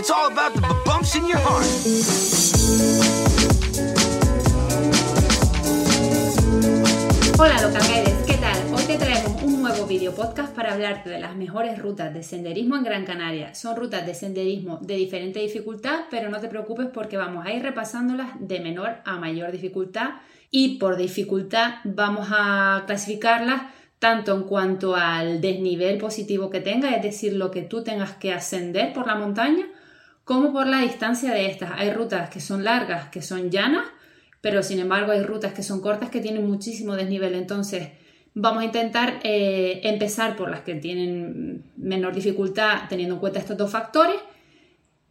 It's all about the bumps in your heart. Hola Localguides, ¿qué tal? Hoy te traemos un nuevo video podcast para hablarte de las mejores rutas de senderismo en Gran Canaria. Son rutas de senderismo de diferente dificultad, pero no te preocupes porque vamos a ir repasándolas de menor a mayor dificultad y por dificultad vamos a clasificarlas tanto en cuanto al desnivel positivo que tenga, es decir, lo que tú tengas que ascender por la montaña, como por la distancia de estas. Hay rutas que son largas, que son llanas, pero sin embargo hay rutas que son cortas que tienen muchísimo desnivel. Entonces, vamos a intentar eh, empezar por las que tienen menor dificultad teniendo en cuenta estos dos factores.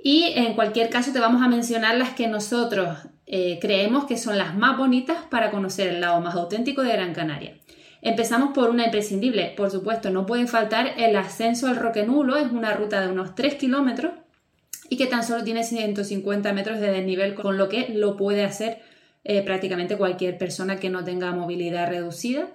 Y en cualquier caso te vamos a mencionar las que nosotros eh, creemos que son las más bonitas para conocer el lado más auténtico de Gran Canaria. Empezamos por una imprescindible, por supuesto, no puede faltar el ascenso al Roque Nulo, es una ruta de unos 3 kilómetros y que tan solo tiene 150 metros de desnivel, con lo que lo puede hacer eh, prácticamente cualquier persona que no tenga movilidad reducida.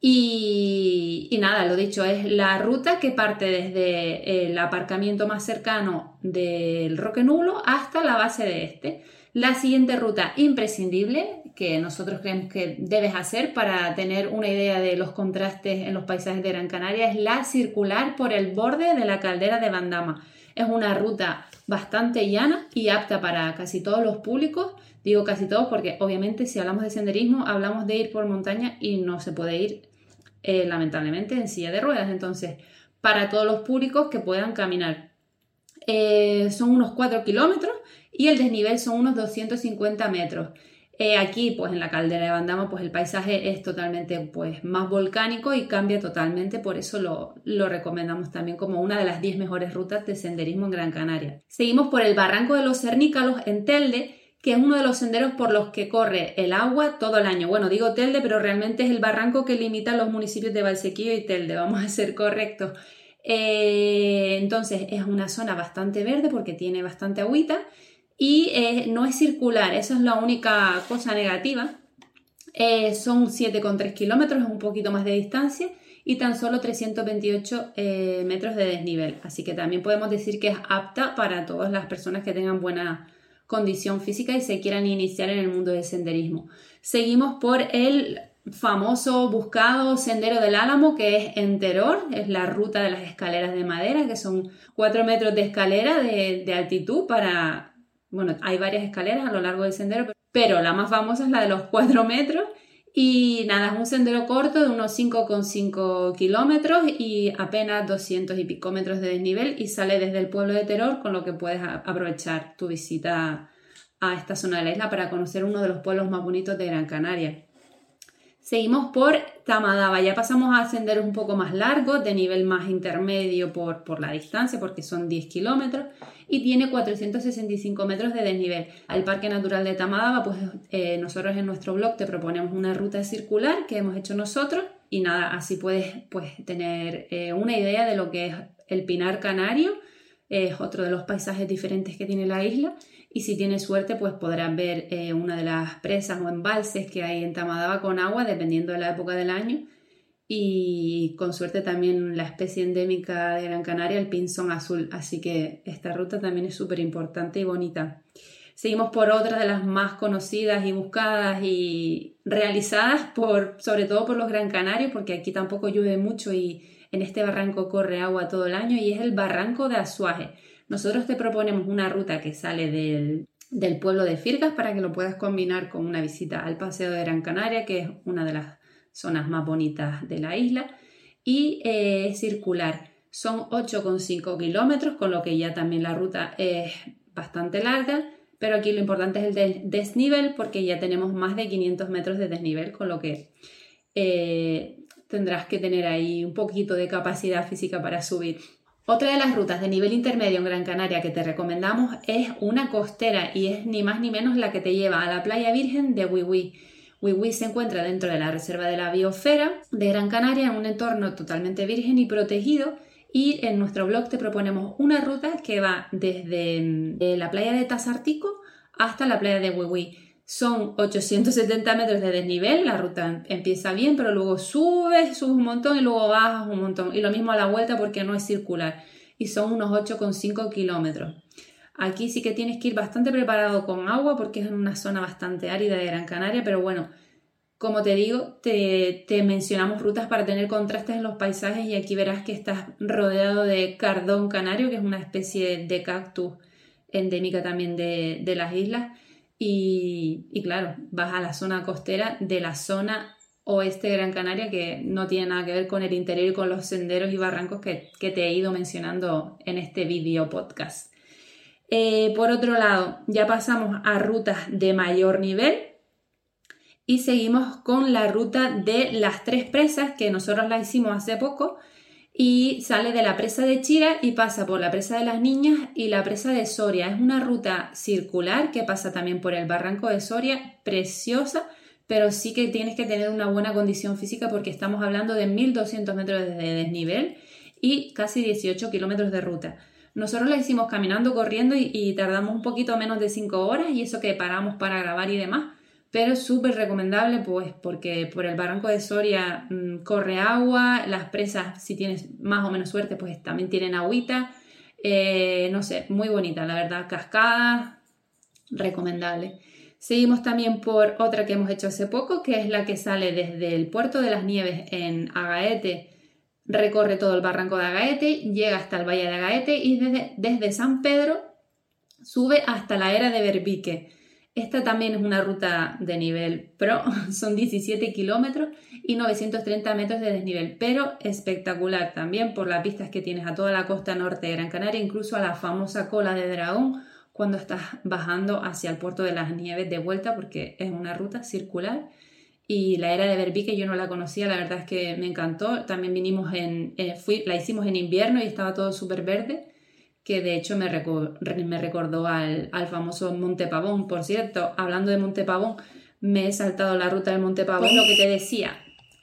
Y, y, nada, lo dicho, es la ruta que parte desde el aparcamiento más cercano del Roque Nulo hasta la base de este. La siguiente ruta imprescindible que nosotros creemos que debes hacer para tener una idea de los contrastes en los paisajes de Gran Canaria es la circular por el borde de la caldera de Bandama. Es una ruta bastante llana y apta para casi todos los públicos. Digo casi todos porque obviamente si hablamos de senderismo hablamos de ir por montaña y no se puede ir eh, lamentablemente en silla de ruedas. Entonces, para todos los públicos que puedan caminar. Eh, son unos 4 kilómetros y el desnivel son unos 250 metros. Eh, aquí, pues en la caldera de Bandama, pues el paisaje es totalmente pues, más volcánico y cambia totalmente, por eso lo, lo recomendamos también como una de las 10 mejores rutas de senderismo en Gran Canaria. Seguimos por el Barranco de los Cernícalos en Telde, que es uno de los senderos por los que corre el agua todo el año. Bueno, digo Telde, pero realmente es el barranco que limita los municipios de Valsequillo y Telde, vamos a ser correctos. Eh, entonces es una zona bastante verde porque tiene bastante agüita y eh, no es circular, esa es la única cosa negativa. Eh, son 7,3 kilómetros, es un poquito más de distancia y tan solo 328 eh, metros de desnivel. Así que también podemos decir que es apta para todas las personas que tengan buena condición física y se quieran iniciar en el mundo del senderismo. Seguimos por el famoso buscado Sendero del Álamo, que es en Teror, es la ruta de las escaleras de madera, que son 4 metros de escalera de, altitud para, bueno, hay varias escaleras a lo largo del sendero, pero la más famosa es la de los 4 metros. Y nada, es un sendero corto de unos 5,5 kilómetros y apenas 200 y pico metros de desnivel y sale desde el pueblo de Teror, con lo que puedes aprovechar tu visita a esta zona de la isla para conocer uno de los pueblos más bonitos de Gran Canaria. Seguimos por Tamadaba, ya pasamos a senderos un poco más largos, de nivel más intermedio por, por la distancia, porque son 10 kilómetros, y tiene 465 metros de desnivel. Al Parque Natural de Tamadaba, pues eh, nosotros en nuestro blog te proponemos una ruta circular que hemos hecho nosotros, y nada, así puedes pues, tener eh, una idea de lo que es el Pinar Canario, es otro de los paisajes diferentes que tiene la isla, y si tienes suerte pues podrás ver eh, una de las presas o embalses que hay en Tamadaba con agua dependiendo de la época del año y con suerte también la especie endémica de Gran Canaria, el pinzón azul, así que esta ruta también es súper importante y bonita. Seguimos por otra de las más conocidas y buscadas y realizadas por, sobre todo por los Gran Canarios, porque aquí tampoco llueve mucho y en este barranco corre agua todo el año, y es el Barranco de Azuaje. Nosotros te proponemos una ruta que sale del, pueblo de Firgas para que lo puedas combinar con una visita al Paseo de Gran Canaria, que es una de las zonas más bonitas de la isla, y eh, circular. Son 8,5 kilómetros, con lo que ya también la ruta es bastante larga, pero aquí lo importante es el desnivel porque ya tenemos más de 500 metros de desnivel, con lo que eh, tendrás que tener ahí un poquito de capacidad física para subir. Otra de las rutas de nivel intermedio en Gran Canaria que te recomendamos es una costera y es ni más ni menos la que te lleva a la playa virgen de Wiwi. Wiwi se encuentra dentro de la reserva de la biosfera de Gran Canaria en un entorno totalmente virgen y protegido y en nuestro blog te proponemos una ruta que va desde mm, la playa de Tasartico hasta la playa de Wiwi. Son 870 metros de desnivel, la ruta empieza bien, pero luego subes, subes un montón y luego bajas un montón. Y lo mismo a la vuelta porque no es circular. Y son unos 8,5 kilómetros. Aquí sí que tienes que ir bastante preparado con agua porque es una zona bastante árida de Gran Canaria, pero bueno, como te digo, te, te, mencionamos rutas para tener contrastes en los paisajes y aquí verás que estás rodeado de cardón canario, que es una especie de cactus endémica también de, de las islas. Y, claro, vas a la zona costera de la zona oeste de Gran Canaria, que no tiene nada que ver con el interior y con los senderos y barrancos que, que te he ido mencionando en este video podcast. Eh, por otro lado, ya pasamos a rutas de mayor nivel y seguimos con la ruta de las tres presas que nosotros la hicimos hace poco y sale de la presa de Chira y pasa por la presa de las Niñas y la presa de Soria. Es una ruta circular que pasa también por el barranco de Soria, preciosa, pero sí que tienes que tener una buena condición física porque estamos hablando de 1200 metros de desnivel y casi 18 kilómetros de ruta. Nosotros la hicimos caminando, corriendo y, tardamos un poquito menos de 5 horas y eso que paramos para grabar y demás. Pero es súper recomendable pues porque por el barranco de Soria mm, corre agua, las presas si tienes más o menos suerte pues también tienen agüita. Eh, no sé, muy bonita la verdad, cascadas, recomendable. Seguimos también por otra que hemos hecho hace poco, que es la que sale desde el puerto de las Nieves en Agaete recorre todo el barranco de Agaete, llega hasta el valle de Agaete y desde, desde San Pedro sube hasta la era de Berbique. Esta también es una ruta de nivel pro, son 17 kilómetros y 930 metros de desnivel, pero espectacular también por las vistas que tienes a toda la costa norte de Gran Canaria, incluso a la famosa cola de dragón cuando estás bajando hacia el puerto de las nieves de vuelta, porque es una ruta circular y la era de Berbique yo no la conocía, la verdad es que me encantó. También vinimos en, eh, fui, la hicimos en invierno y estaba todo súper verde, que de hecho me, me recordó al, al, famoso Monte Pavón. Por cierto, hablando de Monte Pavón, me he saltado la ruta del Monte Pavón. Lo que te decía,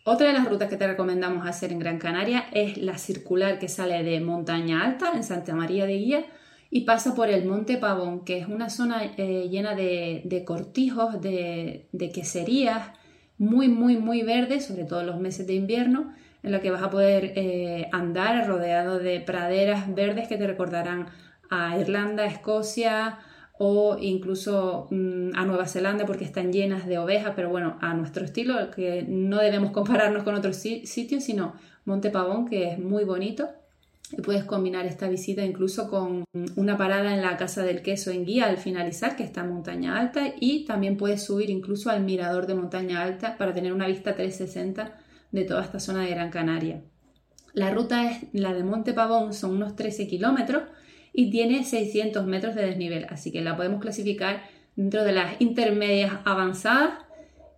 otra de las rutas que te recomendamos hacer en Gran Canaria es la circular que sale de Montaña Alta, en Santa María de Guía, y pasa por el Monte Pavón, que es una zona eh, llena de, de cortijos, de, de queserías, muy, muy, muy verde, sobre todo en los meses de invierno, en la que vas a poder eh, andar rodeado de praderas verdes que te recordarán a Irlanda, Escocia o incluso mm, a Nueva Zelanda porque están llenas de ovejas, pero bueno, a nuestro estilo, que no debemos compararnos con otros sitios, sino Monte Pavón, que es muy bonito. Y puedes combinar esta visita incluso con una parada en la Casa del Queso en Guía al finalizar, que está en montaña alta, y también puedes subir incluso al mirador de montaña alta para tener una vista 360 de toda esta zona de Gran Canaria. La ruta es la de Monte Pavón, son unos 13 kilómetros y tiene 600 metros de desnivel, así que la podemos clasificar dentro de las intermedias avanzadas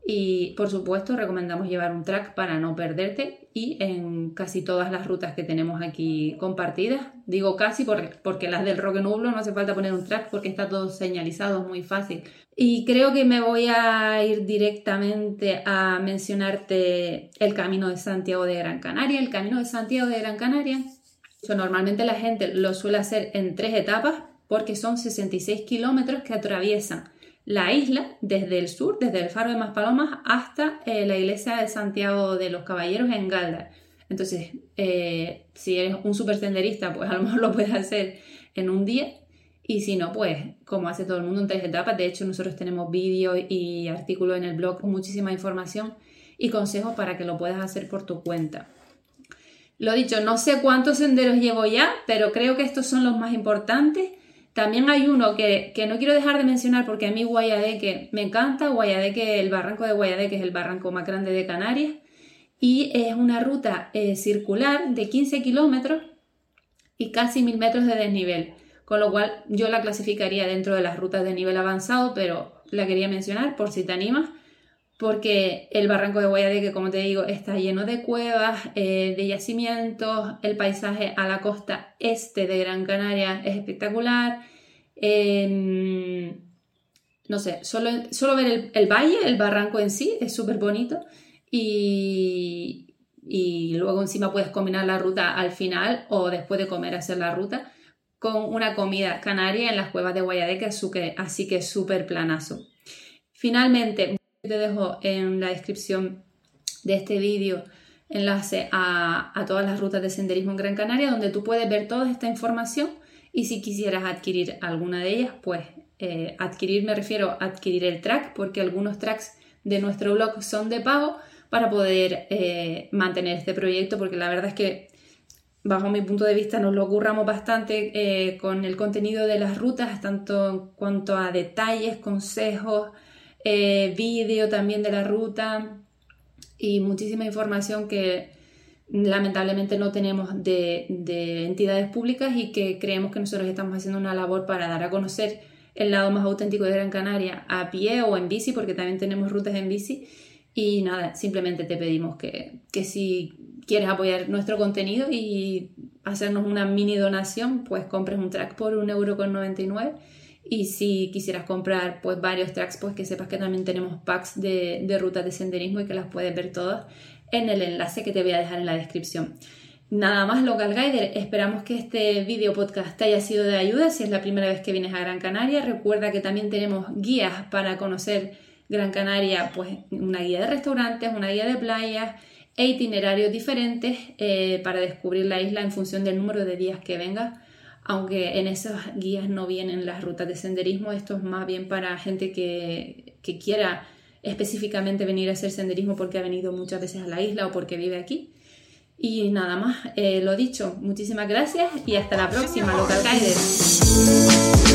y por supuesto recomendamos llevar un track para no perderte y en casi todas las rutas que tenemos aquí compartidas, digo casi porque, las del Roque Nublo no hace falta poner un track porque está todo señalizado, es muy fácil. Y creo que me voy a ir directamente a mencionarte el Camino de Santiago de Gran Canaria. El Camino de Santiago de Gran Canaria, normalmente la gente lo suele hacer en tres etapas porque son 66 kilómetros que atraviesan la isla desde el sur, desde el faro de Maspalomas hasta eh, la iglesia de Santiago de los Caballeros en Galdar. Entonces, eh, si eres un super senderista, pues a lo mejor lo puedes hacer en un día. Y si no, pues como hace todo el mundo en tres etapas. De hecho, nosotros tenemos vídeos y artículos en el blog muchísima información y consejos para que lo puedas hacer por tu cuenta. Lo dicho, no sé cuántos senderos llevo ya, pero creo que estos son los más importantes también hay uno que, no quiero dejar de mencionar porque a mí Guayadeque me encanta, Guayadeque, el barranco de Guayadeque es el barranco más grande de Canarias y es una ruta eh, circular de 15 kilómetros y casi 1000 metros de desnivel, con lo cual yo la clasificaría dentro de las rutas de nivel avanzado, pero la quería mencionar por si te animas, porque el barranco de Guayadeque, como te digo, está lleno de cuevas, eh, de yacimientos, el paisaje a la costa este de Gran Canaria es espectacular. Em, no sé, solo, solo ver el, valle, el barranco en sí, es súper bonito. Y, y luego encima puedes combinar la ruta al final o después de comer hacer la ruta con una comida canaria en las cuevas de Guayadeque, así que es súper planazo. Finalmente, te dejo en la descripción de este vídeo enlace a, todas las rutas de senderismo en Gran Canaria, donde tú puedes ver toda esta información Y si quisieras adquirir alguna de ellas, pues eh, adquirir me refiero a adquirir el track, porque algunos tracks de nuestro blog son de pago para poder eh, mantener este proyecto, porque la verdad es que bajo mi punto de vista nos lo curramos bastante eh, con el contenido de las rutas, tanto en cuanto a detalles, consejos, vídeo también de la ruta y muchísima información que lamentablemente no tenemos de, entidades públicas y que creemos que nosotros estamos haciendo una labor para dar a conocer el lado más auténtico de Gran Canaria a pie o en bici, porque también tenemos rutas en bici. Y nada, simplemente te pedimos que, que si quieres apoyar nuestro contenido y hacernos una mini donación, pues compres un track por 1,99€ y si quisieras comprar pues varios tracks, pues que sepas que también tenemos packs de, de rutas de senderismo y que las puedes ver todas en el enlace que te voy a dejar en la descripción. Nada más Local Guider, esperamos que este video podcast te haya sido de ayuda si es la primera vez que vienes a Gran Canaria. Recuerda que también tenemos guías para conocer Gran Canaria, pues una guía de restaurantes, una guía de playas e itinerarios diferentes eh, para descubrir la isla en función del número de días que vengas. Aunque en esas guías no vienen las rutas de senderismo, esto es más bien para gente que, que quiera específicamente venir a hacer senderismo porque ha venido muchas veces a la isla o porque vive aquí. Y nada más, eh, lo dicho, muchísimas gracias y hasta la próxima, Local Guiders.